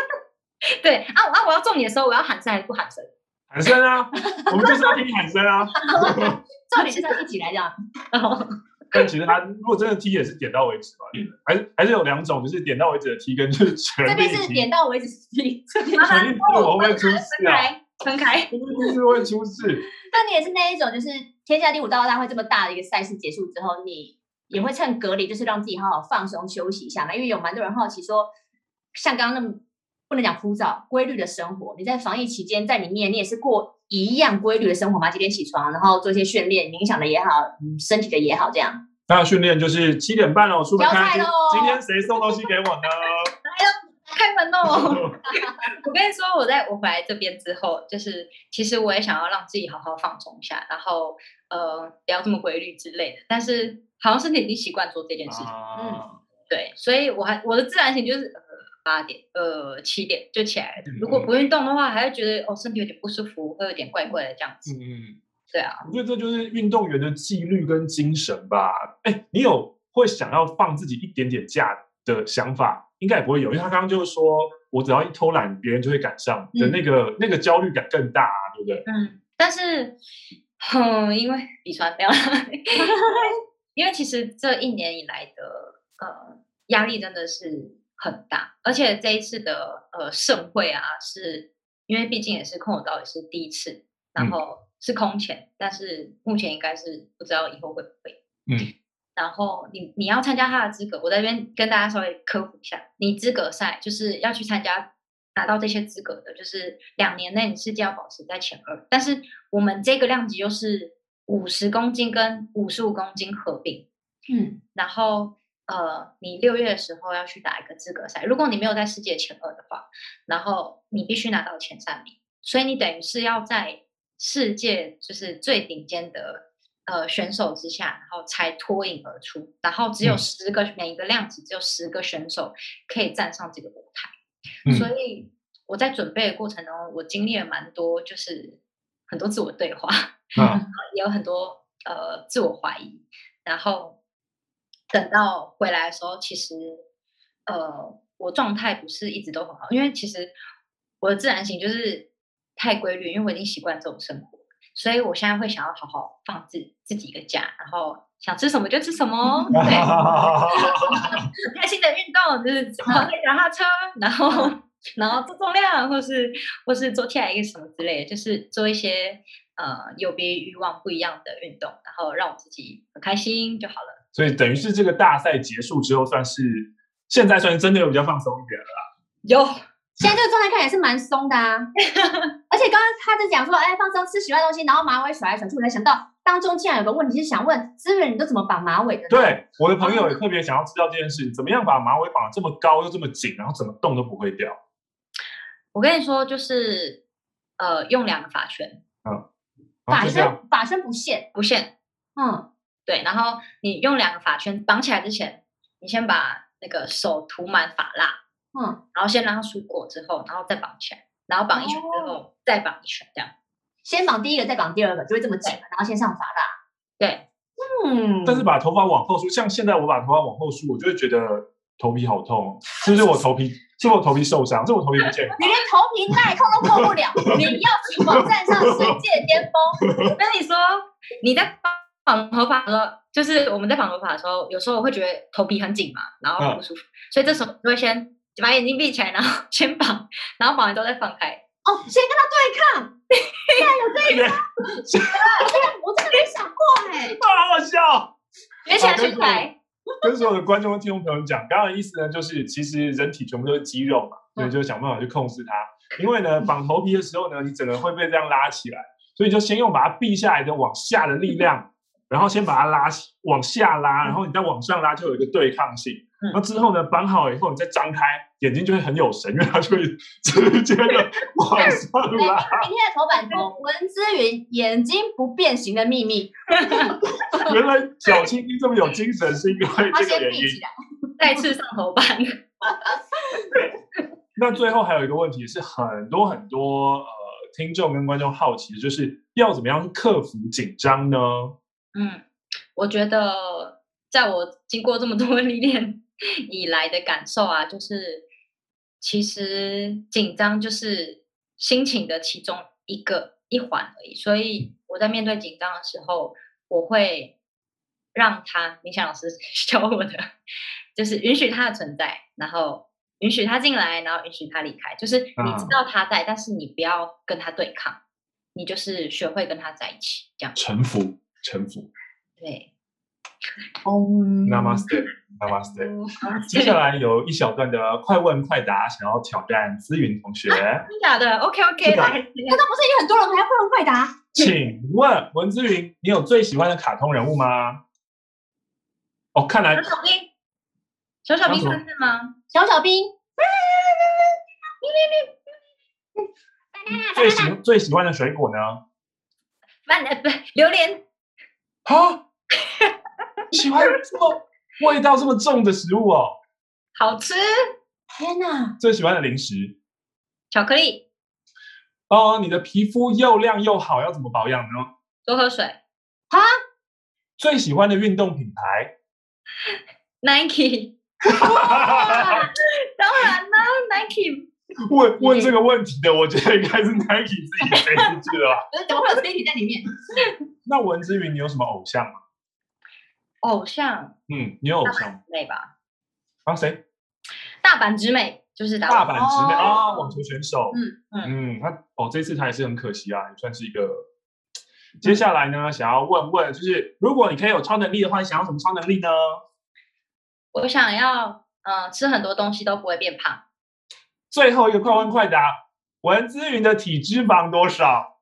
[laughs] 对啊啊，我要中你的时候，我要喊声还是不喊声？喊声啊！我们就是要听你喊声啊！[laughs] 重点是要一起来这样。[laughs] 但其实他如果真的踢也是点到为止吧，还是还是有两种，就是点到为止的踢跟就是全力踢。这边是点到为止踢，这边全力踢我会出事啊！分开，分开，是会出事。但你也是那一种，就是天下第五道大会这么大的一个赛事结束之后，你也会趁隔离，就是让自己好好放松休息一下嘛？因为有蛮多人好奇说，像刚刚那么。不能讲枯燥，规律的生活。你在防疫期间，在里面你也是过一样规律的生活吗？几点起床，然后做一些训练，冥想的也好，嗯，身体的也好，这样。那训练就是七点半了，出门开今，天谁送东西给我呢？来了，开门哦！[laughs] 我跟你说，我在我回来这边之后，就是其实我也想要让自己好好放松一下，然后呃，不要这么规律之类的。但是好像身体已经习惯做这件事情，啊、嗯，对，所以我还我的自然型就是。八点，呃，七点就起来了。如果不运动的话，还会觉得哦，身体有点不舒服，会有点怪怪的这样子。嗯，对啊。我觉得这就是运动员的纪律跟精神吧。哎，你有会想要放自己一点点假的想法？应该也不会有，因为他刚刚就是说我只要一偷懒，别人就会赶上的那个、嗯、那个焦虑感更大、啊，对不对？嗯。但是，哼，因为比传没有，[laughs] 因为其实这一年以来的呃压力真的是。很大，而且这一次的呃盛会啊，是因为毕竟也是空手道也是第一次，然后是空前，嗯、但是目前应该是不知道以后会不会。嗯，[laughs] 然后你你要参加他的资格，我在这边跟大家稍微科普一下，你资格赛就是要去参加拿到这些资格的，就是两年内你世界要保持在前二，但是我们这个量级就是五十公斤跟五十五公斤合并，嗯，然后。呃，你六月的时候要去打一个资格赛，如果你没有在世界前二的话，然后你必须拿到前三名，所以你等于是要在世界就是最顶尖的呃选手之下，然后才脱颖而出，然后只有十个、嗯、每一个量级只有十个选手可以站上这个舞台，嗯、所以我在准备的过程中，我经历了蛮多，就是很多自我对话，嗯、也有很多呃自我怀疑，然后。等到回来的时候，其实，呃，我状态不是一直都很好，因为其实我的自然型就是太规律，因为我已经习惯这种生活，所以我现在会想要好好放自自己一个假，然后想吃什么就吃什么，[laughs] 对，[laughs] 开心的运动就是跑个脚踏车，然后 [laughs] 然后做重量，或是或是做 T I 什么之类的，就是做一些呃有别于往不一样的运动，然后让我自己很开心就好了。所以等于是这个大赛结束之后，算是现在算是真的有比较放松一点了啦。有，现在这个状态看起来是蛮松的啊。[laughs] 而且刚刚他在讲说，哎，放松吃喜欢的东西，然后马尾甩来甩去，我才想到当中竟然有个问题是想问资源，你都怎么绑马尾的？对，我的朋友也特别想要知道这件事，怎么样把马尾绑这么高又这么紧，然后怎么动都不会掉。我跟你说，就是呃，用两个发圈，嗯，发圈发圈不限不限，嗯。对，然后你用两个发圈绑起来之前，你先把那个手涂满发蜡，嗯，然后先让它梳过之后，然后再绑起来，然后绑一圈之后、哦、再绑一圈，这样。先绑第一个，再绑第二个，就会这么紧。然后先上发蜡。对，嗯。但是把头发往后梳，像现在我把头发往后梳，我就会觉得头皮好痛，是不是我头皮？是不是我头皮受伤？是我头皮不健康？你连头皮耐痛都破不了，你要怎么站上世界巅峰？[laughs] 我跟你说，你在。绑头发的时候，就是我们在绑头发的时候，有时候我会觉得头皮很紧嘛，然后很不舒服，嗯、所以这时候就会先把眼睛闭起来，然后先绑，然后绑完之后再放开。哦，哦，先跟他对抗，[laughs] 竟然有这一招，[laughs] 我真的没想过哎，[laughs] 好好笑，学起来学起来。跟所有的观众和听众朋友讲，刚刚的意思呢，就是其实人体全部都是肌肉嘛，所以就想办法去控制它。因为呢，绑头皮的时候呢，你整个会被这样拉起来，所以就先用把它闭下来的往下的力量，然后先把它拉起，往下拉，然后你再往上拉，就有一个对抗性。那之后呢，绑好以后，你再张开眼睛就会很有神，因为它就会直接的往上拉。[laughs] 明天的头版头，文之云眼睛不变形的秘密。[laughs] 原来小青青这么有精神，是因为这个原因。再次上头版。[laughs] 那最后还有一个问题是，很多很多呃听众跟观众好奇的就是，要怎么样克服紧张呢？嗯，我觉得在我经过这么多 [laughs] 历练。以来的感受啊，就是其实紧张就是心情的其中一个一环而已。所以我在面对紧张的时候，我会让他，明祥老师 [laughs] 教我的，就是允许他的存在，然后允许他进来，然后允许他离开。就是你知道他在，嗯、但是你不要跟他对抗，你就是学会跟他在一起，这样。臣服，臣服。对。Om Namaste，Namaste。[laughs] 接下来有一小段的快问快答，想要挑战姿云同学。真的假的？OK OK，来。刚刚不是已经很多人还要快问快答？请问文姿云，你有最喜欢的卡通人物吗？哦，看来小小兵，小小兵算是吗？小小兵。最喜最喜欢的水果呢？榴莲。好。[laughs] 喜欢这么味道这么重的食物哦，好吃！天哪！最喜欢的零食，巧克力。哦，你的皮肤又亮又好，要怎么保养呢？多喝水。啊？最喜欢的运动品牌？[laughs] Nike。[laughs] 当然啦，Nike。[laughs] 问问这个问题的，我觉得应该是 Nike 自己飞出去了吧？[laughs] 怎么会有 Nike 在里面？[laughs] 那文之云，你有什么偶像吗？偶像，嗯，你有偶像美吧？啊，谁？大阪直美，就是大阪直美啊，网球选手。嗯嗯嗯，他哦，这次他也是很可惜啊，也算是一个。接下来呢，想要问问，就是如果你可以有超能力的话，你想要什么超能力呢？我想要，嗯，吃很多东西都不会变胖。最后一个快问快答，文姿云的体脂肪多少？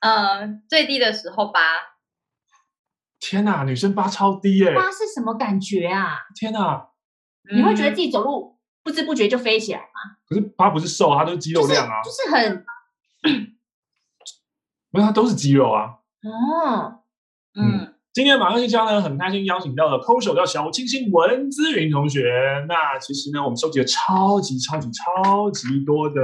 嗯，最低的时候八。天呐，女生八超低耶！八是什么感觉啊？天呐，你会觉得自己走路不知不觉就飞起来吗？可是八不是瘦，它都是肌肉量啊，就是很，没有，它都是肌肉啊。哦，嗯，今天马上信箱呢，很开心邀请到了空手叫小清新文姿云同学。那其实呢，我们收集了超级超级超级多的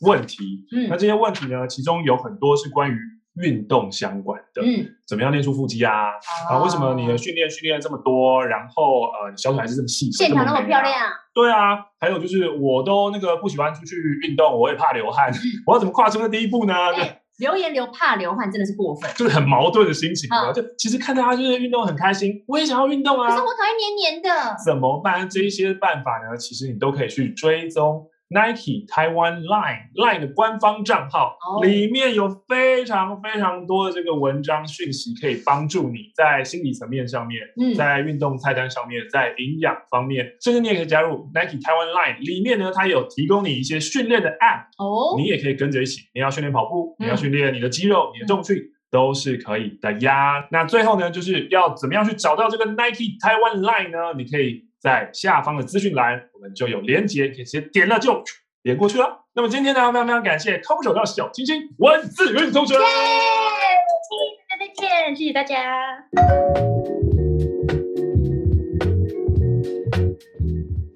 问题。嗯，那这些问题呢，其中有很多是关于。运动相关的，嗯，怎么样练出腹肌啊？啊，为什么你的训练训练这么多，然后呃，小腿还是这么细，线条那么漂亮？对啊，还有就是我都那个不喜欢出去运动，我也怕流汗，我要怎么跨出那第一步呢？流言流怕流汗真的是过分，就是很矛盾的心情啊。就其实看大家就是运动很开心，我也想要运动啊，可是我讨厌黏黏的，怎么办？这一些办法呢，其实你都可以去追踪。Nike Taiwan Line Line 的官方账号、oh. 里面有非常非常多的这个文章讯息，可以帮助你在心理层面上面，嗯、在运动菜单上面，在营养方面，甚至你也可以加入 Nike Taiwan Line 里面呢，它有提供你一些训练的 App，哦，你也可以跟着一起。你要训练跑步，你要训练你的肌肉，嗯、你的重训都是可以的呀。那最后呢，就是要怎么样去找到这个 Nike Taiwan Line 呢？你可以。在下方的资讯栏，我们就有连结，可以直接点了就连过去了。那么今天呢，非常非常感谢空手道小清新文字云同学，再见，谢谢大家。